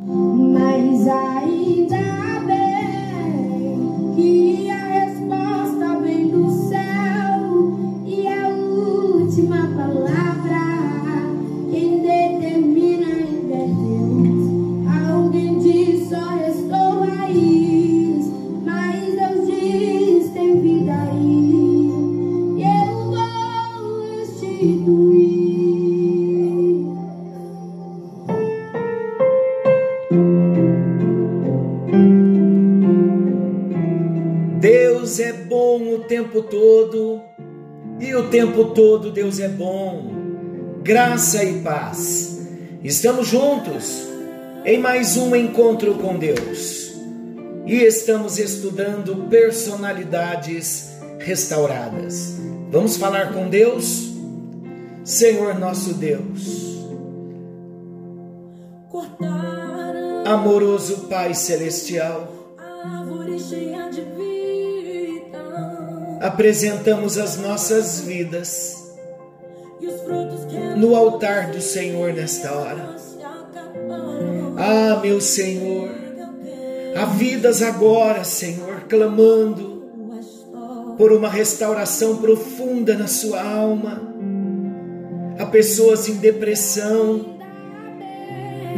Mas ainda bem tempo todo Deus é bom. Graça e paz. Estamos juntos em mais um encontro com Deus e estamos estudando personalidades restauradas. Vamos falar com Deus? Senhor nosso Deus, amoroso Pai celestial, árvore cheia de apresentamos as nossas vidas no altar do Senhor nesta hora. Ah, meu Senhor, há vidas agora, Senhor, clamando por uma restauração profunda na sua alma. Há pessoas em depressão,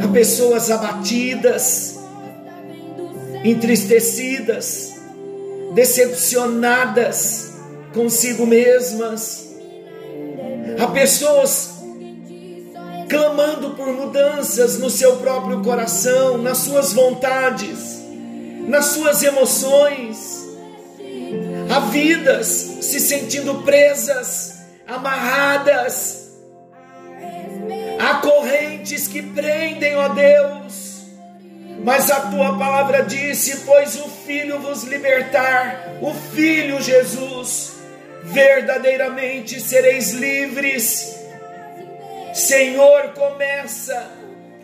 há pessoas abatidas, entristecidas, decepcionadas consigo mesmas. Há pessoas clamando por mudanças no seu próprio coração, nas suas vontades, nas suas emoções. Há vidas se sentindo presas, amarradas. Há correntes que prendem, ó Deus. Mas a tua palavra disse: Pois o Filho vos libertar, o Filho Jesus, verdadeiramente sereis livres. Senhor, começa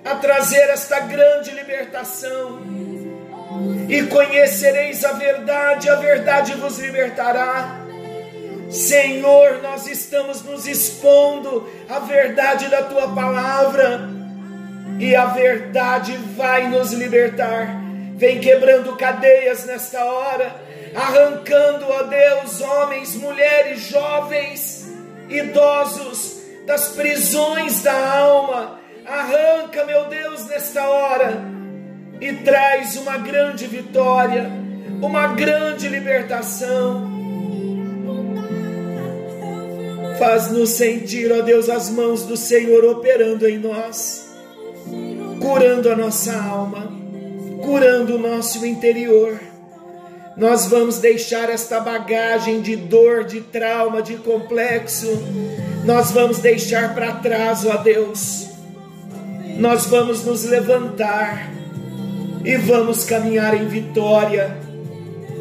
a trazer esta grande libertação. E conhecereis a verdade, a verdade vos libertará. Senhor, nós estamos nos expondo à verdade da tua palavra, e a verdade vai nos libertar. Vem quebrando cadeias nesta hora, arrancando, ó Deus, homens, mulheres, jovens, idosos das prisões da alma. Arranca, meu Deus, nesta hora e traz uma grande vitória, uma grande libertação. Faz-nos sentir, ó Deus, as mãos do Senhor operando em nós, curando a nossa alma, curando o nosso interior. Nós vamos deixar esta bagagem de dor, de trauma, de complexo, nós vamos deixar para trás, ó Deus. Nós vamos nos levantar e vamos caminhar em vitória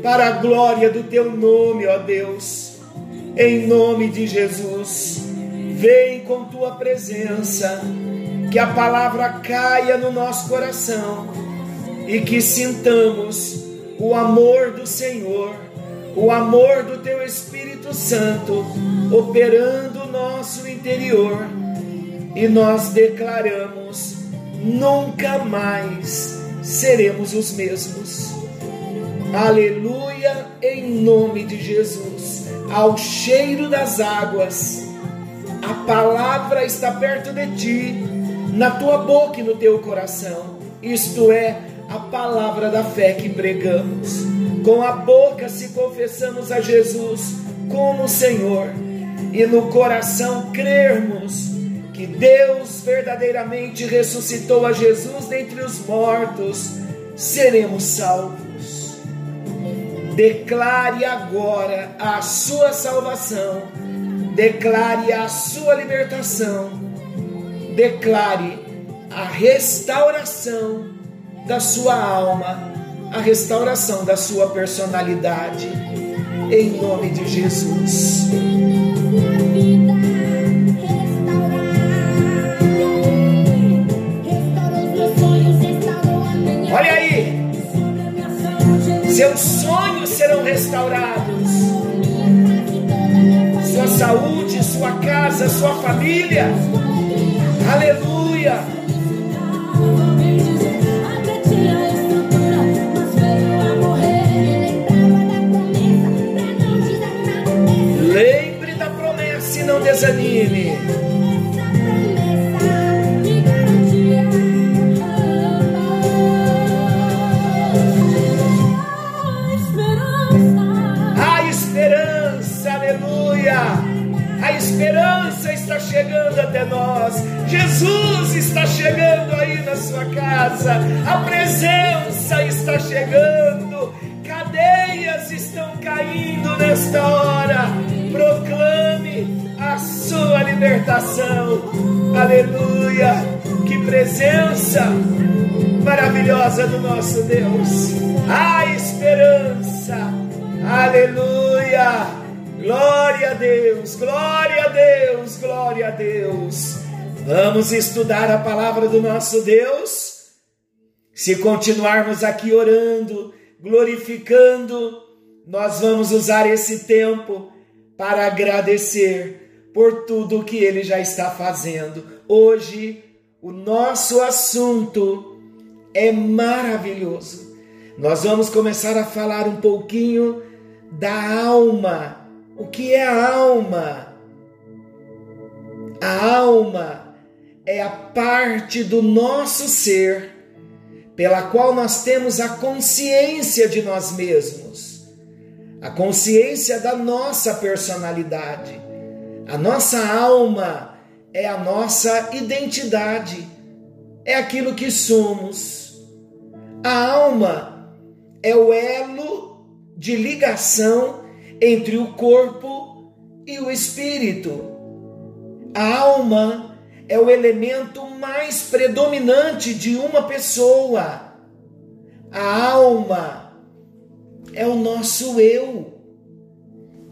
para a glória do teu nome, ó Deus. Em nome de Jesus, vem com tua presença, que a palavra caia no nosso coração e que sintamos o amor do Senhor, o amor do teu Espírito Santo operando o nosso interior e nós declaramos: nunca mais seremos os mesmos. Aleluia, em nome de Jesus. Ao cheiro das águas, a palavra está perto de ti, na tua boca e no teu coração. Isto é a palavra da fé que pregamos. Com a boca se confessamos a Jesus como Senhor e no coração crermos que Deus verdadeiramente ressuscitou a Jesus dentre os mortos, seremos salvos. Declare agora a sua salvação, declare a sua libertação, declare a restauração da sua alma, a restauração da sua personalidade, em nome de Jesus. Olha aí, seus sonhos serão restaurados, sua saúde, sua casa, sua família. Aleluia. Lembre da promessa e não desanime. Libertação. Aleluia! Que presença maravilhosa do nosso Deus. A esperança. Aleluia! Glória a Deus, glória a Deus, glória a Deus. Vamos estudar a palavra do nosso Deus? Se continuarmos aqui orando, glorificando, nós vamos usar esse tempo para agradecer por tudo que ele já está fazendo. Hoje, o nosso assunto é maravilhoso. Nós vamos começar a falar um pouquinho da alma. O que é a alma? A alma é a parte do nosso ser pela qual nós temos a consciência de nós mesmos, a consciência da nossa personalidade. A nossa alma é a nossa identidade, é aquilo que somos. A alma é o elo de ligação entre o corpo e o espírito. A alma é o elemento mais predominante de uma pessoa. A alma é o nosso eu.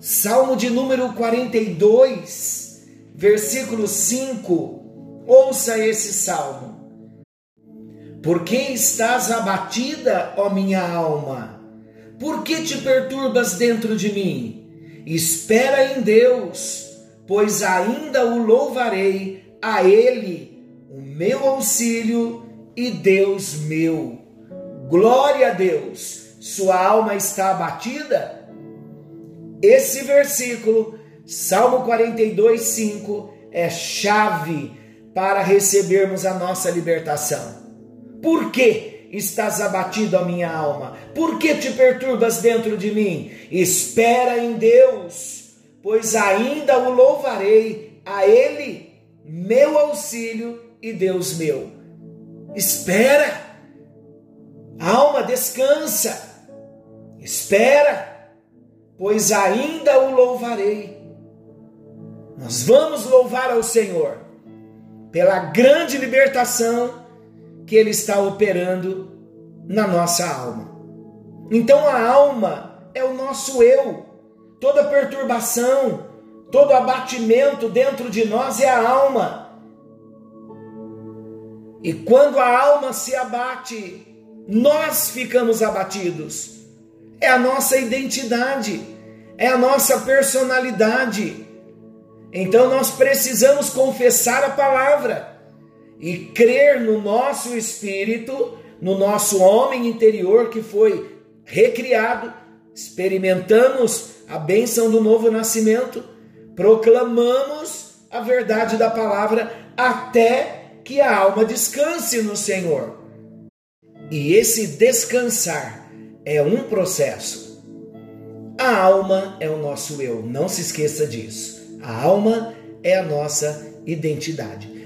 Salmo de número 42, versículo 5. Ouça esse salmo. Por que estás abatida, ó minha alma? Por que te perturbas dentro de mim? Espera em Deus, pois ainda o louvarei, a Ele, o meu auxílio e Deus meu. Glória a Deus! Sua alma está abatida? Esse versículo, Salmo 42, 5, é chave para recebermos a nossa libertação. Por que estás abatido a minha alma? Por que te perturbas dentro de mim? Espera em Deus, pois ainda o louvarei, a Ele, meu auxílio e Deus meu. Espera, alma, descansa, espera, pois ainda o louvarei. Nós vamos louvar ao Senhor pela grande libertação que Ele está operando na nossa alma. Então a alma é o nosso eu. Toda perturbação, todo abatimento dentro de nós é a alma. E quando a alma se abate, nós ficamos abatidos. É a nossa identidade, é a nossa personalidade. Então nós precisamos confessar a palavra e crer no nosso espírito, no nosso homem interior que foi recriado, experimentamos a bênção do novo nascimento, proclamamos a verdade da palavra até que a alma descanse no Senhor. E esse descansar é um processo. A alma é o nosso eu, não se esqueça disso. A alma é a nossa identidade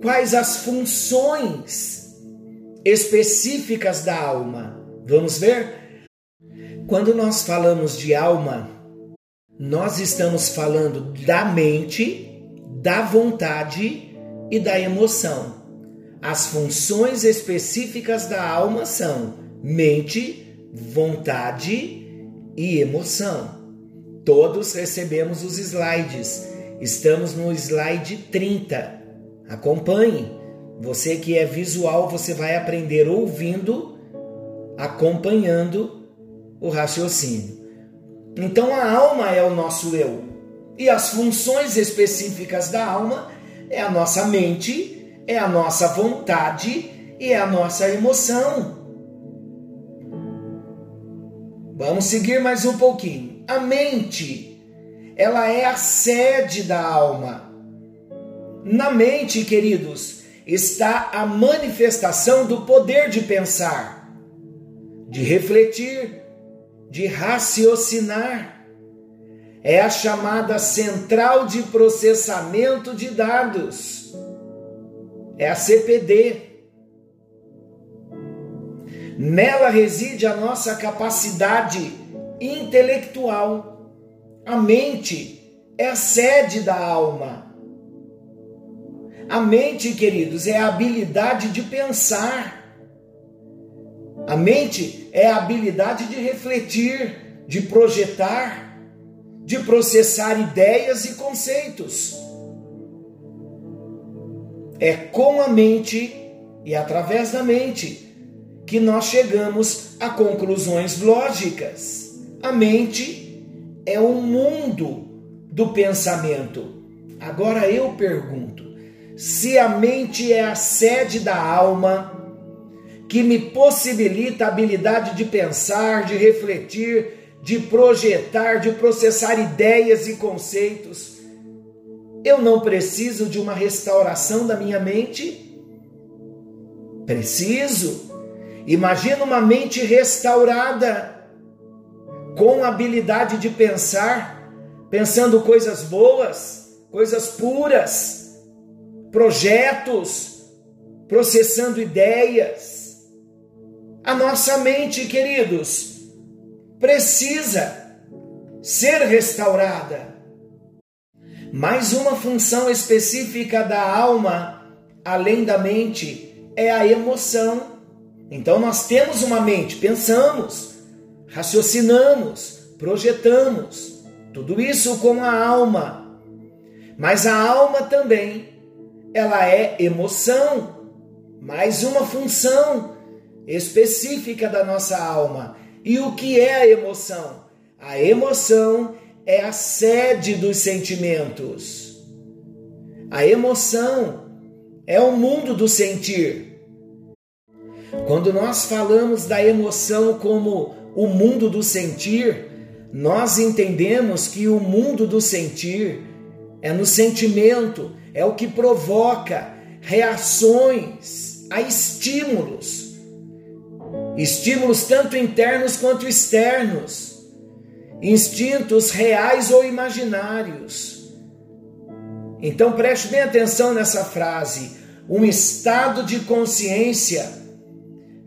quais as funções específicas da alma. Vamos ver? Quando nós falamos de alma, nós estamos falando da mente, da vontade e da emoção. As funções específicas da alma são mente, vontade e emoção. Todos recebemos os slides. Estamos no slide 30. Acompanhe. Você que é visual, você vai aprender ouvindo, acompanhando o raciocínio. Então a alma é o nosso eu. E as funções específicas da alma é a nossa mente, é a nossa vontade e é a nossa emoção. Vamos seguir mais um pouquinho. A mente ela é a sede da alma. Na mente, queridos, está a manifestação do poder de pensar, de refletir, de raciocinar. É a chamada central de processamento de dados. É a CPD. Nela reside a nossa capacidade intelectual. A mente é a sede da alma. A mente, queridos, é a habilidade de pensar. A mente é a habilidade de refletir, de projetar, de processar ideias e conceitos. É com a mente e através da mente que nós chegamos a conclusões lógicas. A mente é o mundo do pensamento. Agora eu pergunto: se a mente é a sede da alma, que me possibilita a habilidade de pensar, de refletir, de projetar, de processar ideias e conceitos, eu não preciso de uma restauração da minha mente? Preciso. Imagina uma mente restaurada, com habilidade de pensar, pensando coisas boas, coisas puras, projetos, processando ideias. A nossa mente, queridos, precisa ser restaurada. Mais uma função específica da alma, além da mente, é a emoção. Então nós temos uma mente, pensamos, raciocinamos, projetamos, tudo isso com a alma. Mas a alma também, ela é emoção, mais uma função específica da nossa alma. E o que é a emoção? A emoção é a sede dos sentimentos. A emoção é o mundo do sentir. Quando nós falamos da emoção como o mundo do sentir, nós entendemos que o mundo do sentir é no sentimento, é o que provoca reações a estímulos. Estímulos tanto internos quanto externos. Instintos reais ou imaginários. Então preste bem atenção nessa frase. Um estado de consciência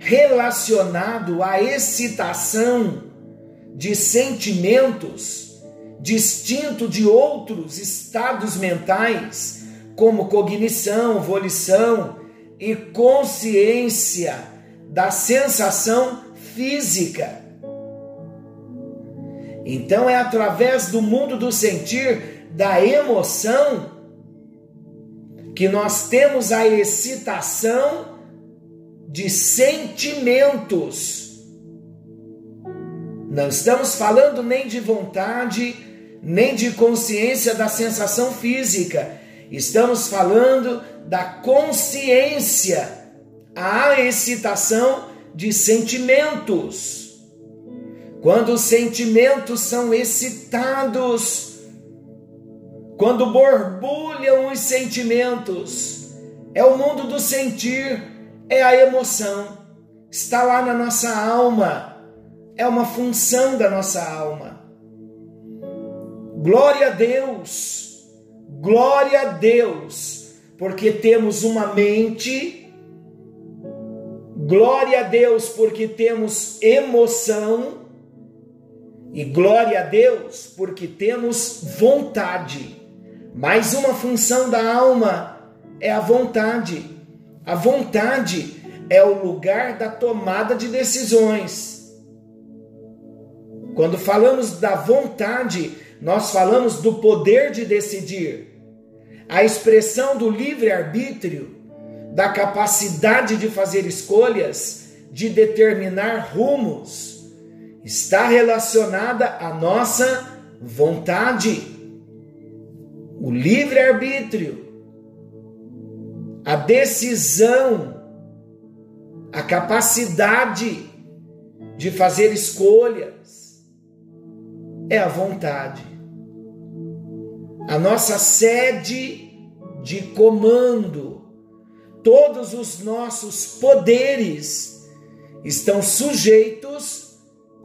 relacionado à excitação de sentimentos distinto de outros estados mentais, como cognição, volição e consciência da sensação física. Então é através do mundo do sentir, da emoção, que nós temos a excitação de sentimentos. Não estamos falando nem de vontade, nem de consciência da sensação física. Estamos falando da consciência, a excitação de sentimentos. Quando os sentimentos são excitados, quando borbulham os sentimentos, é o mundo do sentir é a emoção, está lá na nossa alma, é uma função da nossa alma. Glória a Deus, glória a Deus, porque temos uma mente, glória a Deus, porque temos emoção, e glória a Deus, porque temos vontade. Mais uma função da alma é a vontade. A vontade é o lugar da tomada de decisões. Quando falamos da vontade, nós falamos do poder de decidir, a expressão do livre-arbítrio, da capacidade de fazer escolhas, de determinar rumos, está relacionada à nossa vontade. O livre-arbítrio a decisão, a capacidade de fazer escolhas, é a vontade. a nossa sede de comando, todos os nossos poderes estão sujeitos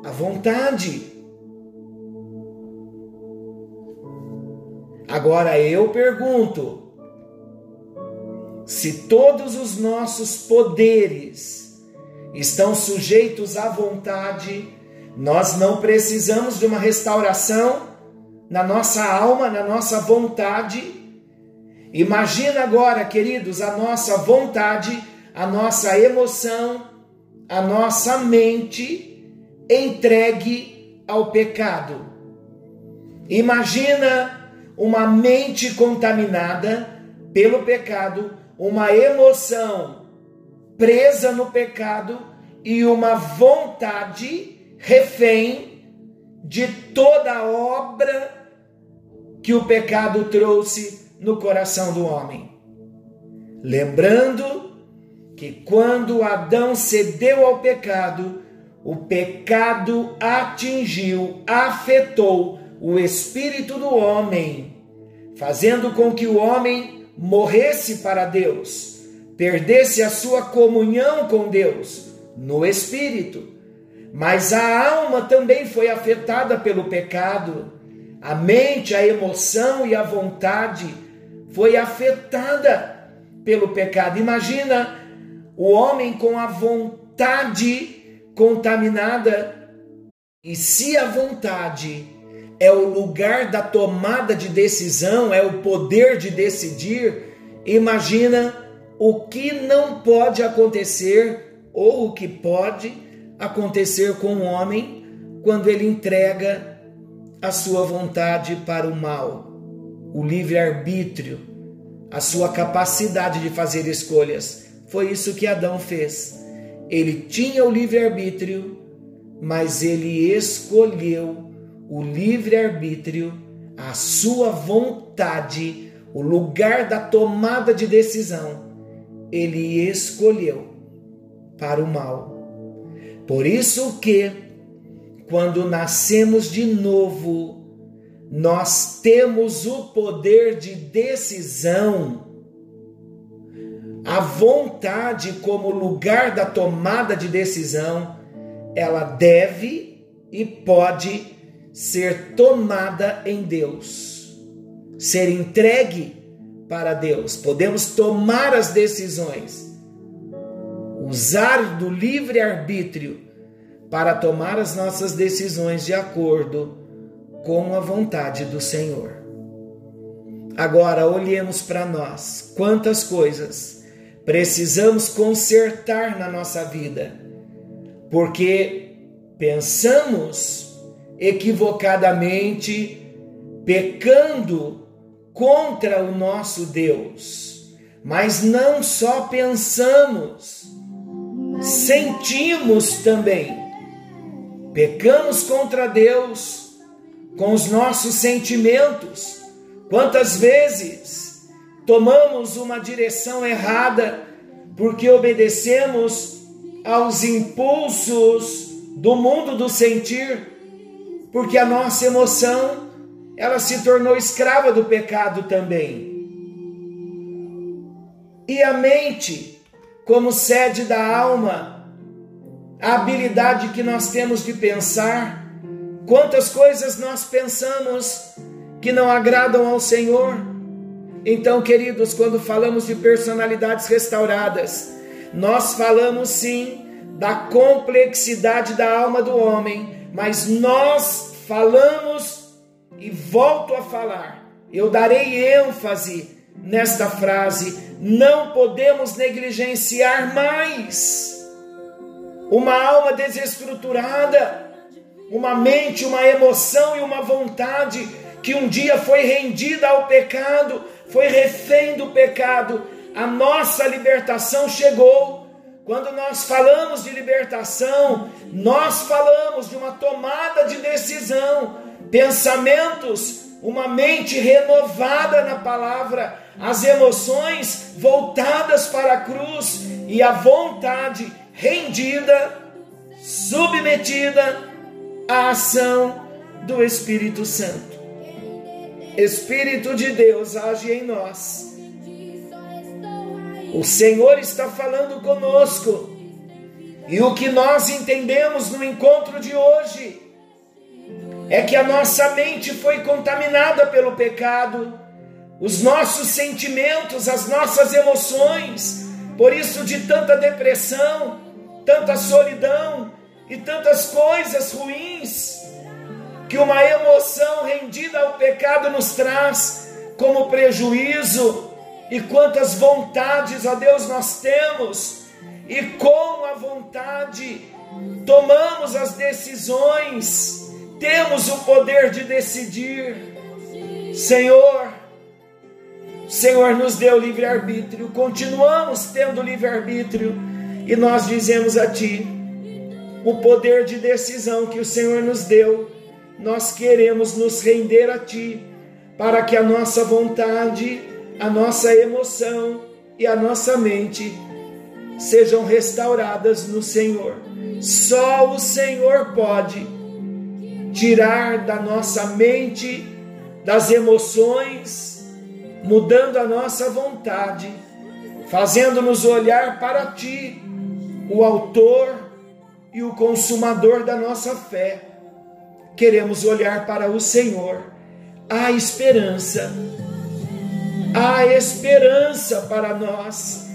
à vontade. Agora eu pergunto: se todos os nossos poderes estão sujeitos à vontade, nós não precisamos de uma restauração na nossa alma, na nossa vontade. Imagina agora, queridos, a nossa vontade, a nossa emoção, a nossa mente entregue ao pecado. Imagina uma mente contaminada pelo pecado uma emoção presa no pecado e uma vontade refém de toda a obra que o pecado trouxe no coração do homem. Lembrando que quando Adão cedeu ao pecado, o pecado atingiu, afetou o espírito do homem, fazendo com que o homem morresse para Deus, perdesse a sua comunhão com Deus no espírito. Mas a alma também foi afetada pelo pecado. A mente, a emoção e a vontade foi afetada pelo pecado. Imagina o homem com a vontade contaminada. E se a vontade é o lugar da tomada de decisão, é o poder de decidir. Imagina o que não pode acontecer ou o que pode acontecer com o homem quando ele entrega a sua vontade para o mal, o livre-arbítrio, a sua capacidade de fazer escolhas. Foi isso que Adão fez. Ele tinha o livre-arbítrio, mas ele escolheu o livre-arbítrio, a sua vontade, o lugar da tomada de decisão, ele escolheu para o mal. Por isso que quando nascemos de novo, nós temos o poder de decisão, a vontade como lugar da tomada de decisão, ela deve e pode ser tomada em Deus, ser entregue para Deus. Podemos tomar as decisões, usar do livre arbítrio para tomar as nossas decisões de acordo com a vontade do Senhor. Agora olhemos para nós, quantas coisas precisamos consertar na nossa vida, porque pensamos equivocadamente, pecando contra o nosso Deus. Mas não só pensamos, sentimos também. Pecamos contra Deus com os nossos sentimentos. Quantas vezes tomamos uma direção errada porque obedecemos aos impulsos do mundo do sentir porque a nossa emoção ela se tornou escrava do pecado também. E a mente, como sede da alma, a habilidade que nós temos de pensar, quantas coisas nós pensamos que não agradam ao Senhor. Então, queridos, quando falamos de personalidades restauradas, nós falamos sim da complexidade da alma do homem, mas nós falamos e volto a falar. Eu darei ênfase nesta frase: não podemos negligenciar mais. Uma alma desestruturada, uma mente, uma emoção e uma vontade que um dia foi rendida ao pecado, foi refém do pecado. A nossa libertação chegou quando nós falamos de libertação, nós falamos de uma tomada de decisão, pensamentos, uma mente renovada na palavra, as emoções voltadas para a cruz e a vontade rendida, submetida à ação do Espírito Santo. Espírito de Deus age em nós. O Senhor está falando conosco. E o que nós entendemos no encontro de hoje é que a nossa mente foi contaminada pelo pecado, os nossos sentimentos, as nossas emoções, por isso de tanta depressão, tanta solidão e tantas coisas ruins que uma emoção rendida ao pecado nos traz como prejuízo, e quantas vontades, ó Deus, nós temos, e com a vontade tomamos as decisões, temos o poder de decidir. Senhor, Senhor nos deu livre-arbítrio, continuamos tendo livre-arbítrio, e nós dizemos a Ti, o poder de decisão que o Senhor nos deu, nós queremos nos render a Ti, para que a nossa vontade, a nossa emoção e a nossa mente sejam restauradas no Senhor. Só o Senhor pode tirar da nossa mente, das emoções, mudando a nossa vontade, fazendo-nos olhar para Ti, o Autor e o Consumador da nossa fé queremos olhar para o Senhor. Há esperança, há esperança para nós,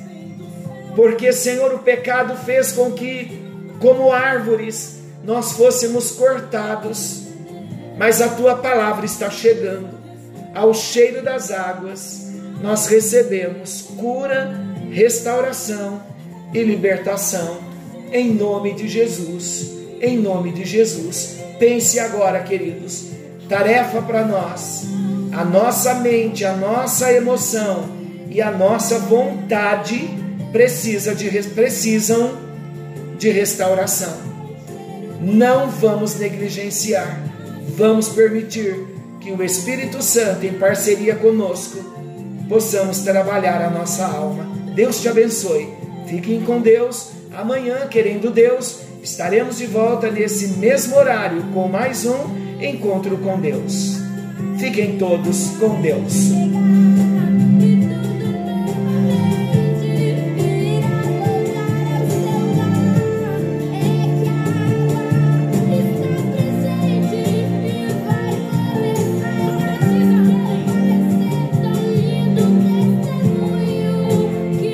porque, Senhor, o pecado fez com que, como árvores, nós fôssemos cortados, mas a tua palavra está chegando, ao cheiro das águas, nós recebemos cura, restauração e libertação, em nome de Jesus, em nome de Jesus. Pense agora, queridos, tarefa para nós. A nossa mente, a nossa emoção e a nossa vontade precisa de, precisam de restauração. Não vamos negligenciar, vamos permitir que o Espírito Santo, em parceria conosco, possamos trabalhar a nossa alma. Deus te abençoe. Fiquem com Deus. Amanhã, querendo Deus, Estaremos de volta nesse mesmo horário com mais um encontro com Deus. Fiquem todos com Deus.